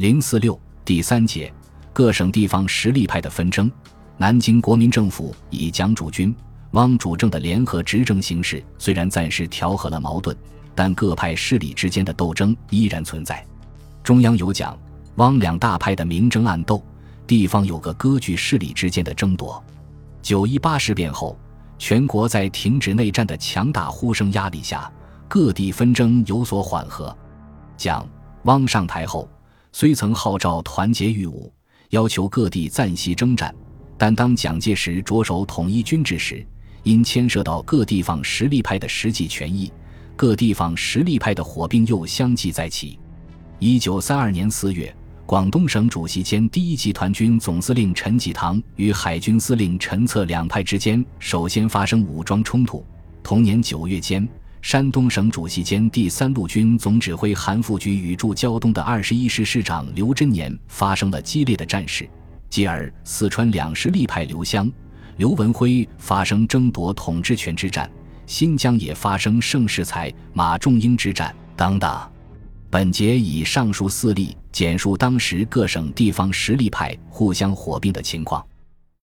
零四六第三节，各省地方实力派的纷争。南京国民政府以蒋主军、汪主政的联合执政形式，虽然暂时调和了矛盾，但各派势力之间的斗争依然存在。中央有蒋、汪两大派的明争暗斗，地方有个割据势力之间的争夺。九一八事变后，全国在停止内战的强大呼声压力下，各地纷争有所缓和。蒋、汪上台后，虽曾号召团结御侮，要求各地暂息征战。但当蒋介石着手统一军制时，因牵涉到各地方实力派的实际权益，各地方实力派的火并又相继再起。一九三二年四月，广东省主席兼第一集团军总司令陈济棠与海军司令陈策两派之间首先发生武装冲突。同年九月间，山东省主席兼第三路军总指挥韩复榘与驻胶东的二十一师师长刘贞年发生了激烈的战事。继而，四川两实力派刘湘、刘文辉发生争夺统治权之战，新疆也发生盛世才、马仲英之战等等。本节以上述四例简述当时各省地方实力派互相火并的情况。